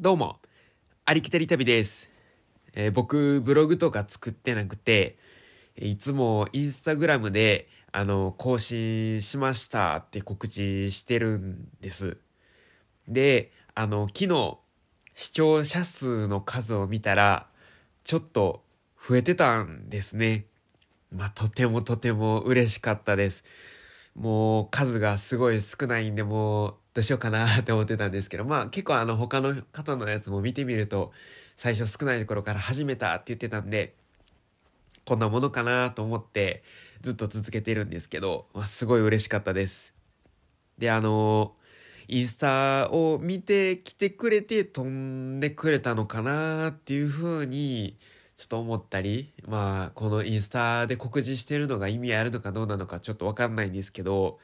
どうも、ありきたり旅です。えー僕、ブログとか作ってなくて、いつもインスタグラムで、あの、更新しましたって告知してるんです。で、あの、昨日、視聴者数の数を見たら、ちょっと増えてたんですね。まあ、とてもとても嬉しかったです。もう数がすごい少ないんで、もうどうしようかなって思ってたんですけど、まあ結構あの他の方のやつも見てみると、最初少ないところから始めたって言ってたんで、こんなものかなと思ってずっと続けてるんですけど、まあ、すごい嬉しかったです。で、あのインスタを見てきてくれて飛んでくれたのかなっていう風にちょっと思ったり、まあ、このインスタで告示してるのが意味あるのかどうなのかちょっとわかんないんですけど、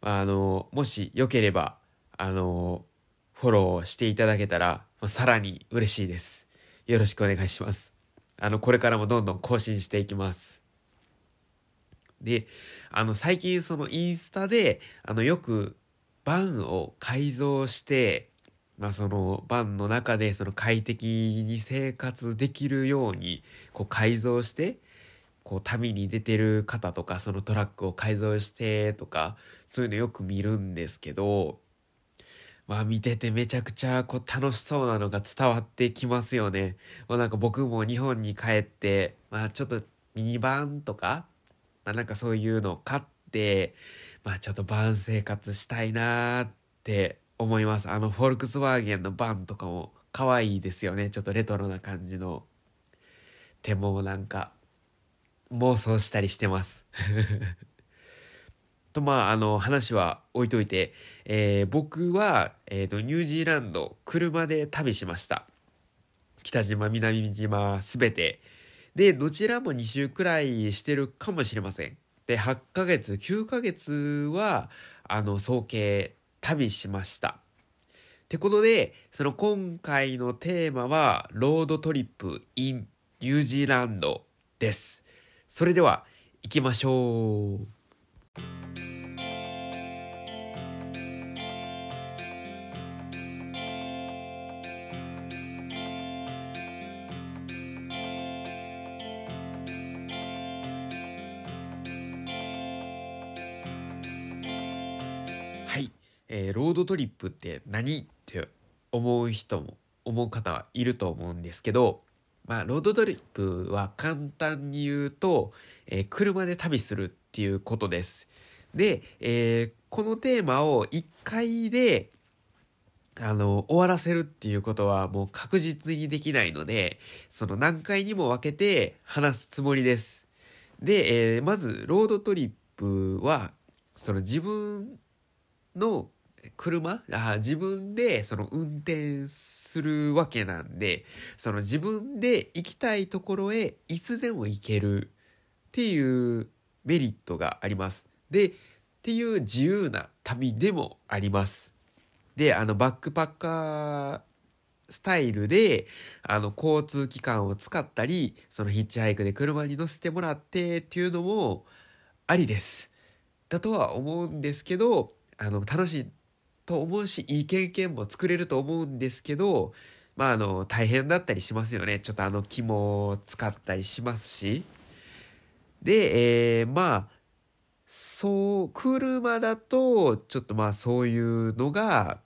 あの、もしよければ、あの、フォローしていただけたら、まあさらに嬉しいです。よろしくお願いします。あの、これからもどんどん更新していきます。で、あの、最近そのインスタで、あの、よく、バンを改造して、まあそのバンの中でその快適に生活できるようにこう改造してこう旅に出てる方とかそのトラックを改造してとかそういうのよく見るんですけどまあ見ててめちゃくちゃこう楽しそうなのが伝わってきますよね。もうなんか僕も日本に帰ってまあちょっとミニバンとかまあなんかそういうのを買ってまあちょっとバン生活したいなーって思います。あの、フォルクスワーゲンのバンとかも可愛いですよね。ちょっとレトロな感じの。でもなんか、妄想したりしてます。と、まあ、あの、話は置いといて、えー僕は、えっ、と、ニュージーランド、車で旅しました。北島、南島、すべて。で、どちらも2週くらいしてるかもしれません。で、8ヶ月、9ヶ月は、あの、総計、旅しました。ってことで、その今回のテーマは、ロードトリップ in ニュージーランドです。それでは、行きましょう。えーロードトリップって何って思う人も思う方はいると思うんですけど、まあ、ロードトリップは簡単に言うと、えー車で旅するっていうことです。で、えーこのテーマを1回であの終わらせるっていうことはもう確実にできないのでその何回にも分けて話すつもりです。で、えーまずロードトリップはその自分の車？あ自分でその運転するわけなんでその自分で行きたいところへいつでも行けるっていうメリットがあります。でっていう自由な旅でもあります。であのバックパッカースタイルであの交通機関を使ったりそのヒッチハイクで車に乗せてもらってっていうのもありです。だとは思うんですけどあの楽しいと思うしいい経験も作れると思うんですけどまああの大変だったりしますよねちょっとあの肝を使ったりしますしで、えーまあそう車だとちょっとまあそういうのが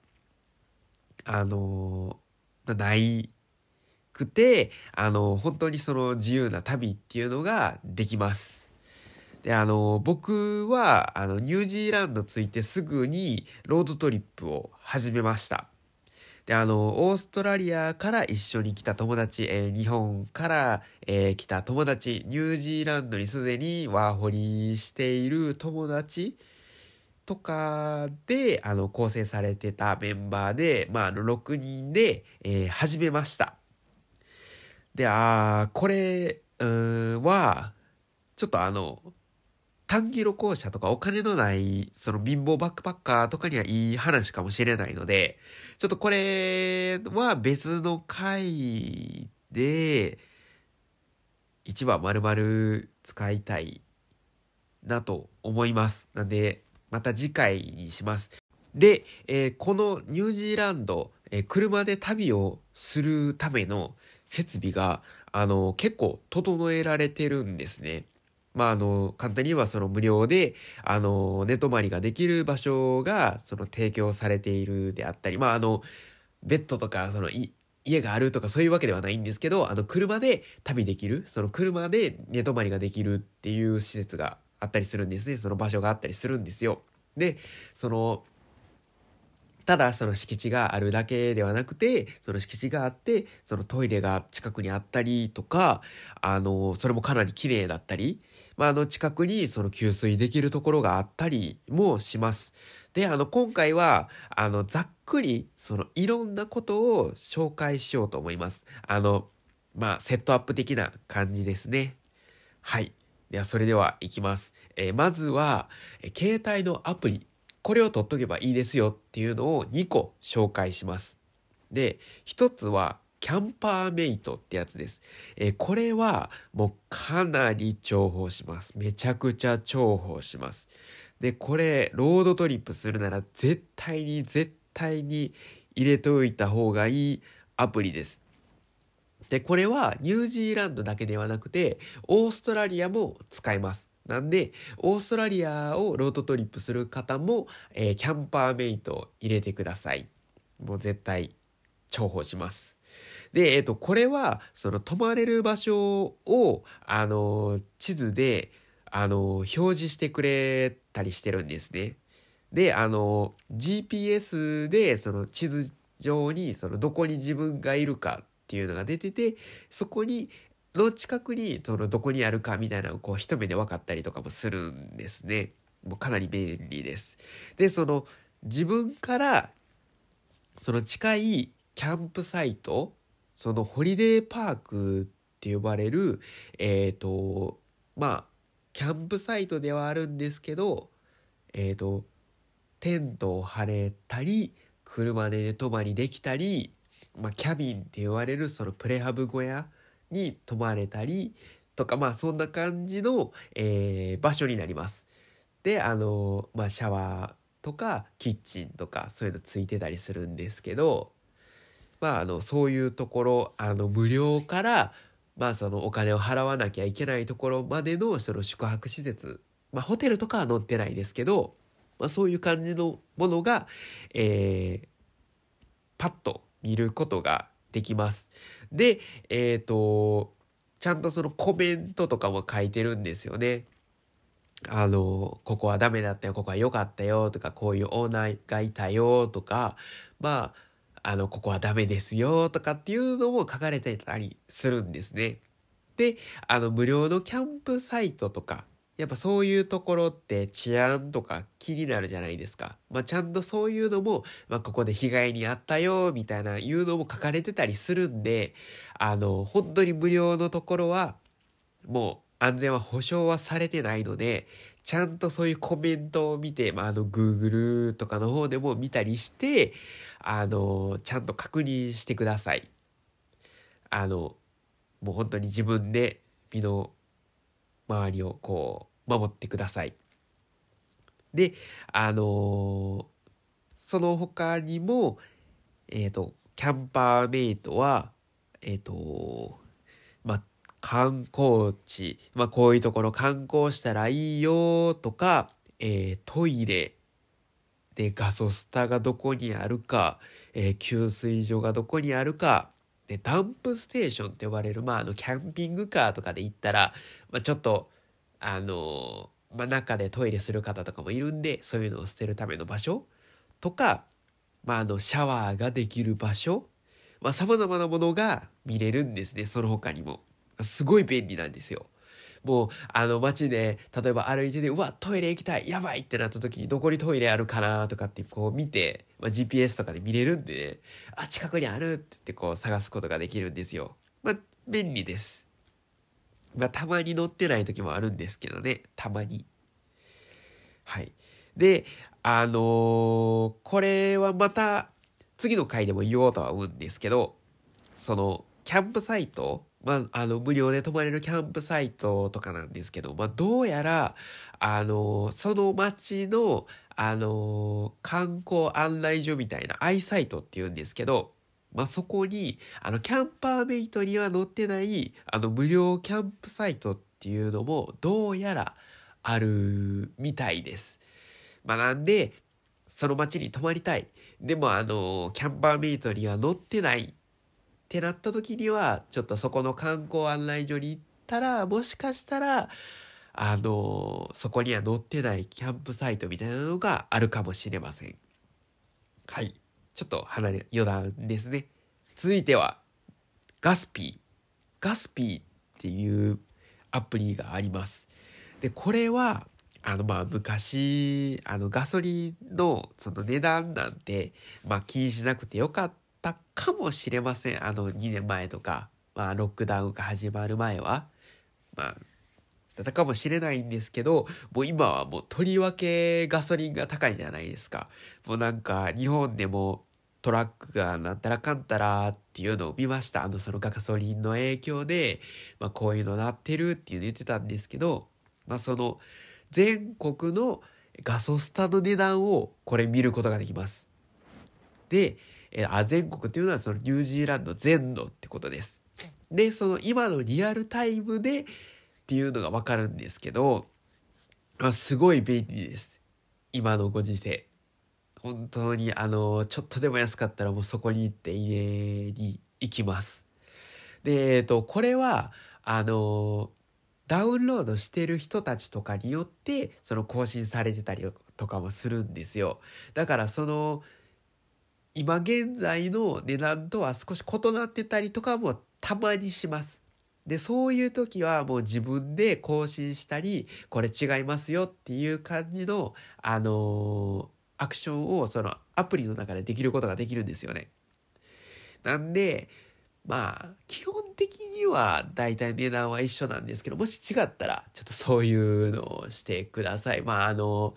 あのないくてあの本当にその自由な旅っていうのができます。であの僕はあのニュージーランド着いてすぐにロードトリップを始めました。であのオーストラリアから一緒に来た友達、えー日本から、えー来た友達ニュージーランドにすでにワーホリしている友達とかであの構成されてたメンバーで、まあ、6人で、えー始めました。であーこれうんはちょっとあの短期旅行者とかお金のないその貧乏バックパッカーとかにはいい話かもしれないのでちょっとこれは別の回で1話丸々使いたいなと思いますなんでまた次回にしますで、えーこのニュージーランド、えー、車で旅をするための設備が、あの、結構整えられてるんですね。まあ、あの、簡単に言えばその無料で、あの、寝泊まりができる場所が、その提供されているであったり、まあ、あの、ベッドとか、その、家があるとかそういうわけではないんですけど、あの、車で旅できる、その車で寝泊まりができるっていう施設があったりするんですね。その場所があったりするんですよ。で、その、ただその敷地があるだけではなくて、その敷地があって、そのトイレが近くにあったりとか、あの、それもかなり綺麗だったり、まあ、あの近くにその給水できるところがあったりもします。で、あの、今回は、あの、ざっくり、そのいろんなことを紹介しようと思います。あの、まあ、セットアップ的な感じですね。はい。では、それでは行きます。えー、まずは、え携帯のアプリ。これを取っとけばいいですよっていうのを2個紹介します。で、1つはキャンパーメイトってやつです。えー、これはもうかなり重宝します。めちゃくちゃ重宝します。で、これ、ロードトリップするなら絶対に絶対に入れておいた方がいいアプリです。で、これはニュージーランドだけではなくて、オーストラリアも使えます。なんで、オーストラリアをロードトリップする方も、えー、キャンパーメイト入れてください。もう絶対重宝します。で、えっ、ー、と、これは、その泊まれる場所を、あの、地図で、あの、表示してくれたりしてるんですね。で、あの、GPS で、その地図上に、そのどこに自分がいるかっていうのが出てて、そこに、の近くにそのどこにあるかみたいなのをこう一目で分かったりとかもするんですね。もうかなり便利です。で、その自分からその近いキャンプサイト、そのホリデーパークって呼ばれる、えっ、ー、と、まあ、キャンプサイトではあるんですけど、えっ、ー、と、テントを張れたり、車で寝泊まりできたり、まあ、キャビンって言われるそのプレハブ小屋に泊まれたりとかまあそんな感じの、えー、場所になります。であのまあシャワーとかキッチンとかそういうのついてたりするんですけどまああのそういうところあの無料からまあそのお金を払わなきゃいけないところまでのその宿泊施設まあホテルとかは載ってないですけど、まあ、そういう感じのものが、えー、パッと見ることができます。で、えっ、ー、と、ちゃんとそのコメントとかも書いてるんですよね。あの、ここはダメだったよ、ここは良かったよとか、こういうオーナーがいたよとか、まあ、あの、ここはダメですよとかっていうのも書かれてたりするんですね。で、あの、無料のキャンプサイトとかやっぱそういうところって治安とか気になるじゃないですか。まあ、ちゃんとそういうのも、まあ、ここで被害に遭ったよ、みたいないうのも書かれてたりするんで、あの、本当に無料のところは、もう安全は保証はされてないので、ちゃんとそういうコメントを見て、まあ、あの、Google とかの方でも見たりして、あの、ちゃんと確認してください。あの、もう本当に自分で身の周りをこう守ってください。であのー、その他にもえっ、ー、とキャンパーメイトはえっ、ー、とまあ観光地、まあ、こういうところ観光したらいいよとか、えー、トイレでガソスタがどこにあるか、えー、給水所がどこにあるかで、ダンプステーションって呼ばれる、まあ、あの、キャンピングカーとかで行ったら、まあ、ちょっと、あの、まあ、中でトイレする方とかもいるんで、そういうのを捨てるための場所とか、まあ、あの、シャワーができる場所、まあ、様々なものが見れるんですね、その他にも。すごい便利なんですよ。もう、あの、街で、例えば歩いてて、うわ、トイレ行きたい、やばいってなった時に、どこにトイレあるかなとかって、こう見て、まあ、GPS とかで見れるんでね、あ、近くにあるって言って、こう探すことができるんですよ。まあ、便利です。まあ、たまに乗ってない時もあるんですけどね、たまに。はい。で、あのー、これはまた、次の回でも言おうとは思うんですけど、その、キャンプサイトまあ、あの、無料で泊まれるキャンプサイトとかなんですけど、まあ、どうやら、あの、その町の、あの、観光案内所みたいな、アイサイトって言うんですけど、まあ、そこに、あの、キャンパーメイトには載ってない、あの、無料キャンプサイトっていうのも、どうやらあるみたいです。まあ、なんで、その町に泊まりたい。でも、あの、キャンパーメイトには載ってないってなった時には、ちょっとそこの観光案内所に行ったら、もしかしたら、あの、そこには載ってないキャンプサイトみたいなのがあるかもしれません。はい。ちょっと離れ、余談ですね。続いては、ガスピー。ガスピーっていうアプリがあります。で、これは、あの、まあ、昔、あの、ガソリンの、その値段なんて、まあ、気にしなくてよかったかもしれません。あの、2年前とか、まあ、ロックダウンが始まる前は。まあ、だったかもしれないんですけど、もう今はもうとりわけガソリンが高いじゃないですか。もうなんか日本でもトラックがなんたらかんたらっていうのを見ました。あのそのガソリンの影響で、まあこういうのなってるっていうの言ってたんですけど、まあその全国のガソスタの値段をこれ見ることができます。で、えあ全国っていうのはそのニュージーランド全土ってことです。で、その今のリアルタイムでっていうのがわかるんですけど、まあ、すごい便利です。今のご時世。本当にあの、ちょっとでも安かったらもうそこに行って家に行きます。で、えっと、これは、あの、ダウンロードしてる人たちとかによって、その更新されてたりとかもするんですよ。だからその、今現在の値段とは少し異なってたりとかもたまにします。で、そういう時はもう自分で更新したり、これ違いますよっていう感じの、あのー、アクションをそのアプリの中でできることができるんですよね。なんで、まあ、基本的には大体値段は一緒なんですけど、もし違ったら、ちょっとそういうのをしてください。まあ、あの、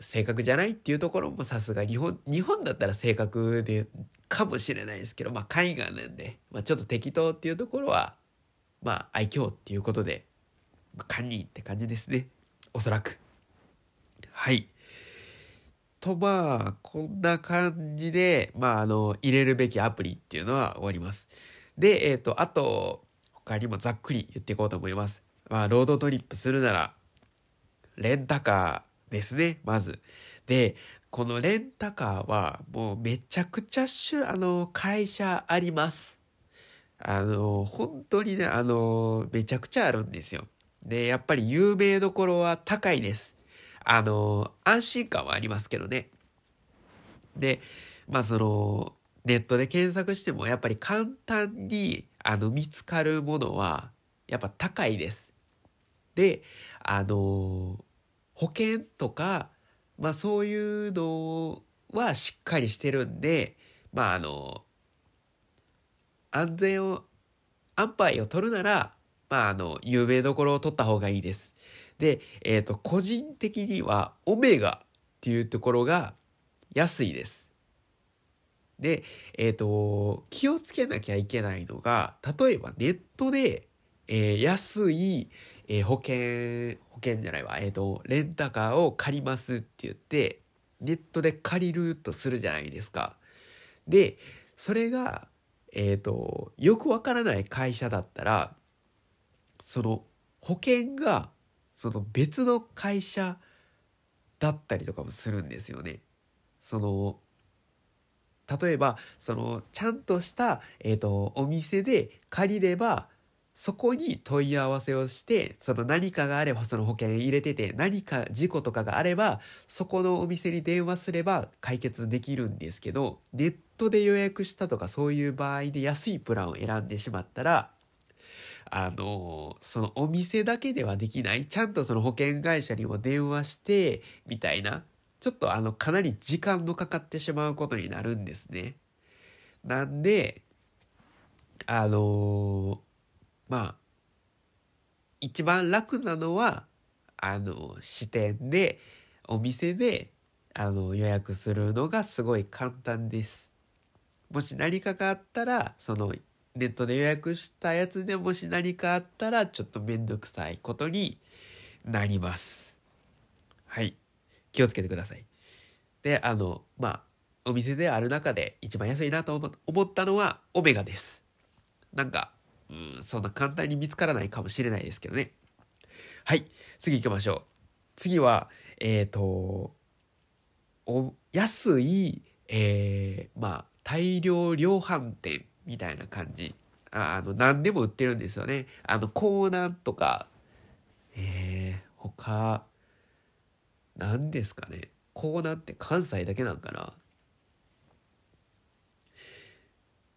正確じゃないっていうところもさすが日本、日本だったら正確でかもしれないですけど、まあ海外なんで、まあちょっと適当っていうところはまあ、愛嬌っていうことで、まあ、堪忍って感じですね。おそらく。はい。と、まあ、こんな感じで、まあ、あの、入れるべきアプリっていうのは終わります。で、えっ、ー、と、あと、他にもざっくり言っていこうと思います。まあ、ロードトリップするなら、レンタカーですね、まず。で、このレンタカーは、もうめちゃくちゃ種、あの、会社あります。あの、本当にね、あの、めちゃくちゃあるんですよ。で、やっぱり有名どころは高いです。あの、安心感はありますけどね。で、まあその、ネットで検索してもやっぱり簡単にあの見つかるものはやっぱ高いです。で、あの、保険とか、まあそういうのはしっかりしてるんで、まああの、安全を、安牌を取るなら、まあ、あの、有名どころを取った方がいいです。で、えっ、ー、と、個人的には、オメガっていうところが安いです。で、えっ、ー、と、気をつけなきゃいけないのが、例えばネットで、えー、安い、えー、保険、保険じゃないわ、えっ、ー、と、レンタカーを借りますって言って、ネットで借りるとするじゃないですか。で、それが、えっ、と、よくわからない会社だったら、その保険がその別の会社だったりとかもするんですよね。その、例えば、その、ちゃんとした、えっ、ー、と、お店で借りれば、そこに問い合わせをして、その何かがあればその保険入れてて、何か事故とかがあれば、そこのお店に電話すれば解決できるんですけど、ネットで予約したとかそういう場合で安いプランを選んでしまったら、あの、そのお店だけではできない、ちゃんとその保険会社にも電話して、みたいな、ちょっとあの、かなり時間のかかってしまうことになるんですね。なんで、あのまあ、一番楽なのは、あの、支店で、お店で、あの、予約するのがすごい簡単です。もし何かがあったら、その、ネットで予約したやつでもし何かあったらちょっとめんどくさいことになります。はい。気をつけてください。で、あの、まあ、お店である中で一番安いなと思ったのはオメガです。なんか、うん、そんな簡単に見つからないかもしれないですけどね。はい、次行きましょう。次は、えっ、ー、と、お安い、えー、まあ、大量量販店みたいな感じ。ああの、何でも売ってるんですよね。あの、コーナーとか、えー、他、何ですかね。コーナーって関西だけなんかな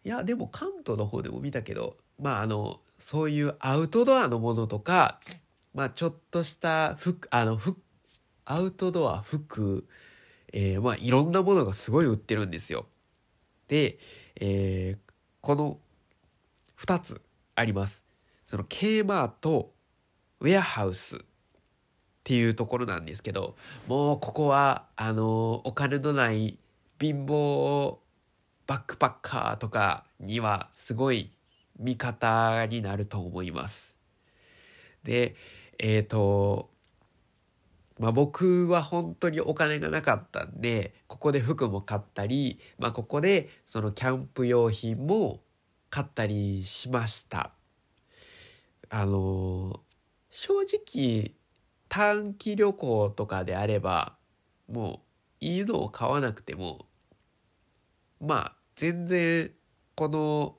いや、でも関東の方でも見たけど、まあ、あの、そういうアウトドアのものとか、まあ、ちょっとした服、あの、服、アウトドア、服、えー、まあ、いろんなものがすごい売ってるんですよ。で、えー、この2つあります。その K マート、ウェアハウスっていうところなんですけど、もうここは、あの、お金のない貧乏バックパッカーとかにはすごい味方になると思います。で、えっ、ー、と、まあ僕は本当にお金がなかったんで、ここで服も買ったり、まあここでそのキャンプ用品も買ったりしました。あの、正直短期旅行とかであれば、もういいのを買わなくても、まあ全然この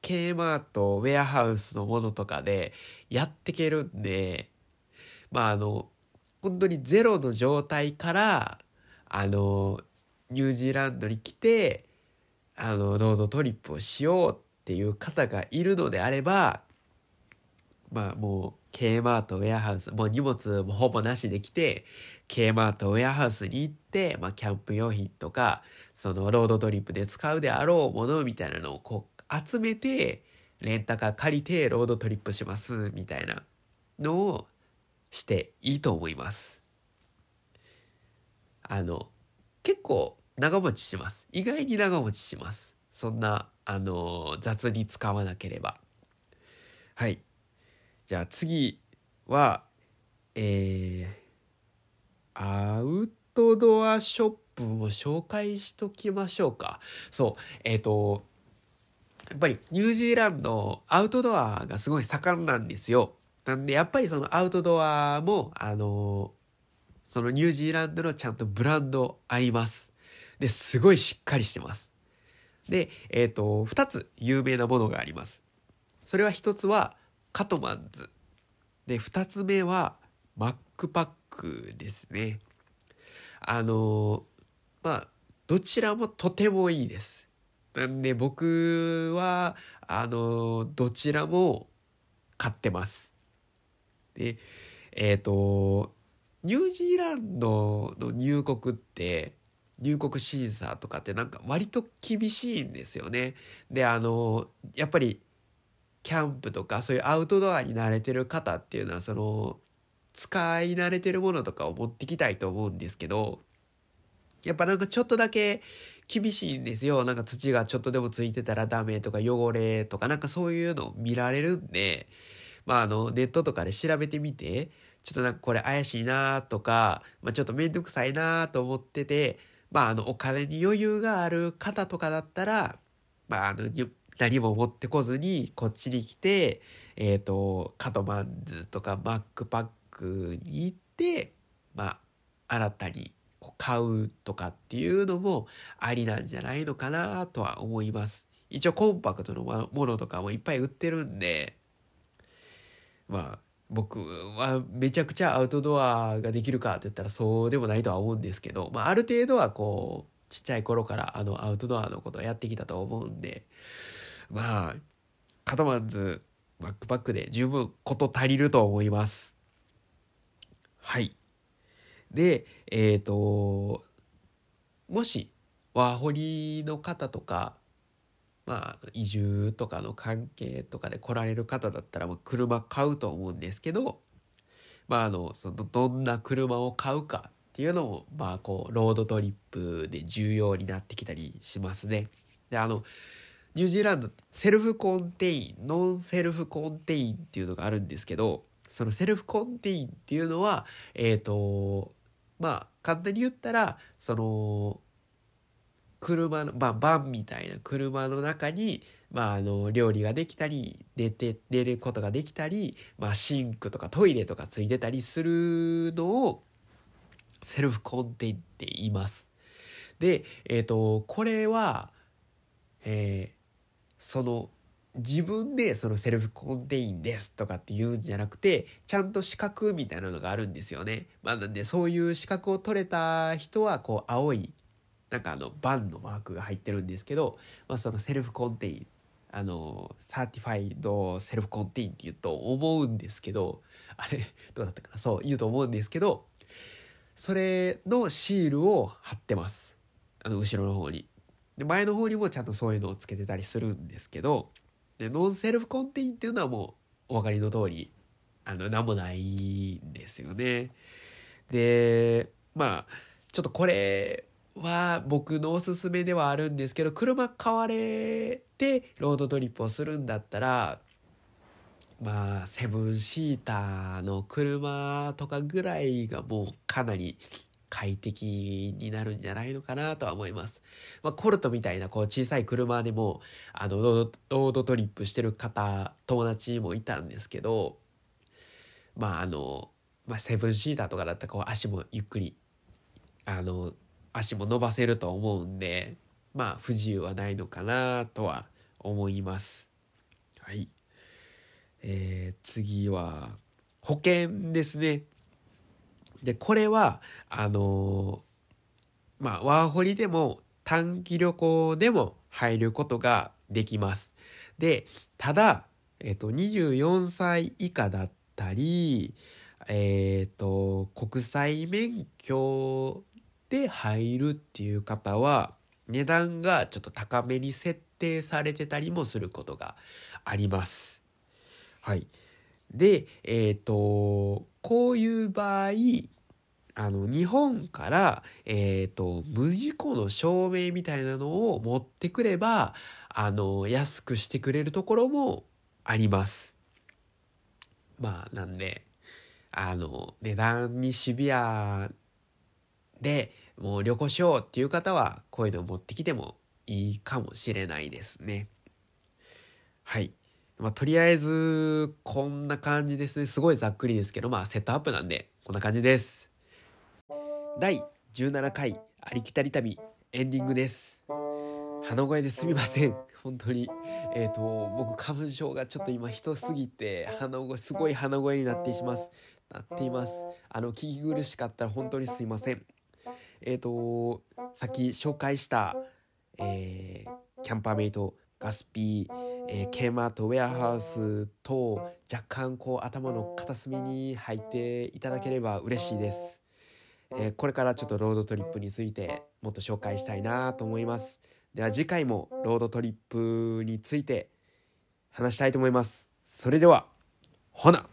K マートウェアハウスのものとかでやってけるんで、まああの、本当にゼロの状態から、あの、ニュージーランドに来て、あの、 road trip をしようっていう方がいるのであれば、まあもう、K マートウェアハウス、もう荷物もほぼなしで来て、K マートウェアハウスに行って、まあキャンプ用品とか、その road trip で使うであろうものみたいなのをこう集めて、レンタカー借りて road trip します、みたいなのをしていいと思います。あの、結構長持ちします。意外に長持ちします。そんな、あの、雑に使わなければ。はい。じゃあ次は、えー、アウトドアショップも紹介しときましょうか。そう、えっ、ー、と、やっぱりニュージーランドアウトドアがすごい盛んなんですよ。なんで、やっぱりそのアウトドアも、あのそのニュージーランドのちゃんとブランドあります。で、すごいしっかりしてます。で、えっ、ー、と、二つ有名なものがあります。それは一つはカトマンズ。で、二つ目はマックパックですね。あのまあ、どちらもとてもいいです。なんで僕は、あのどちらも買ってます。で、えっ、ー、と、ニュージーランドの入国って、入国審査とかってなんか割と厳しいんですよね。で、あの、やっぱりキャンプとかそういうアウトドアに慣れてる方っていうのはその使い慣れてるものとかを持ってきたいと思うんですけど、やっぱなんかちょっとだけ厳しいんですよ。なんか土がちょっとでもついてたらダメとか汚れとかなんかそういうのを見られるんで、まあ、あの、ネットとかで調べてみて、ちょっとなんかこれ怪しいなとか、まあ、ちょっとめんどくさいなと思ってて、まあ、あの、お金に余裕がある方とかだったら、まあ、あの、何も持ってこずに、こっちに来て、えっ、ー、と、カトマンズとかバックパックに行って、まあ、新たに買うとかっていうのもありなんじゃないのかなとは思います。一応コンパクトのものとかもいっぱい売ってるんで、まあ僕はめちゃくちゃアウトドアができるかって言ったらそうでもないとは思うんですけど、まあ、ある程度はこうちっちゃい頃からあのアウトドアのことをやってきたと思うんでまあカトマンズバックパックで十分こと足りると思います。はい。で、えっ、ー、と、もしワーホリの方とかまあ、移住とかの関係とかで来られる方だったら、まあ、車買うと思うんですけど、まあ、あの、その、どんな車を買うかっていうのも、まあ、こう、 road trip で重要になってきたりしますね。で、あの、ニュージーランド self-contain non self-contain っていうのがあるんですけどその self-contain っていうのはえっ、ー、とまあ簡単に言ったらその車の、まあ、バンみたいな車の中に、まあ、あの料理ができたり寝て寝ることができたり、まあ、シンクとかトイレとかついてたりするのを self-contain って言います。で、えっ、ー、とこれは、えー、その自分でその self-contain ですとかって言うんじゃなくてちゃんと資格みたいなのがあるんですよね。まあ、なんでそういう資格を取れた人はこう青いなんかあのバンのマークが入ってるんですけど、まあ、その self-contain あの certified self-contain って言うと思うんですけどあれどうだったかな？そう言うと思うんですけどそれのシールを貼ってます。あの後ろの方に。で前の方にもちゃんとそういうのをつけてたりするんですけどで non self-contain っていうのはもうお分かりの通りあの何もないんですよね。でまあちょっとこれは僕のおすすめではあるんですけど車買われてロードトリップをするんだったらまあセブンシーターの車とかぐらいがもうかなり快適になるんじゃないのかなとは思います。まあ、コルトみたいなこう小さい車でもあのロードトリップしてる方友達もいたんですけどまああの、まあ、セブンシーターとかだったらこう足もゆっくりあの足も伸ばせると思うんでまあ不自由はないのかなとは思います。はい。えー、次は保険ですね。でこれはあのー、まあワーホリでも短期旅行でも入ることができます。でただ、えっ、ー、と24歳以下だったりえっ、ー、と国際免許で入るっていう方は値段がちょっと高めに設定されてたりもすることがあります。はい。で、えっ、ー、と、こういう場合、あの、日本から、えっ、ー、と、無事故の証明みたいなのを持ってくれば、あの、安くしてくれるところもあります。まあ、なんで、あの、値段にシビアでもう旅行しようっていう方はこういうのを持ってきてもいいかもしれないですね。はい。まあ、とりあえずこんな感じですね。すごいざっくりですけど、まあセットアップなんでこんな感じです。第17回ありきたり旅エンディングです。鼻声ですみません。本当に。えっ、ー、と、僕花粉症がちょっと今人すぎて鼻声、すごい鼻声になってします。なっています。あの、聞き苦しかったら本当にすいません。えっ、ー、と、さっき紹介した、えー、キャンパーメイト、ガスピー、えー、ケーマートウェアハウスと若干こう頭の片隅に入っていただければ嬉しいです。えー、これからちょっとロードトリップについてもっと紹介したいなと思います。では次回もロードトリップについて話したいと思います。それでは、ほな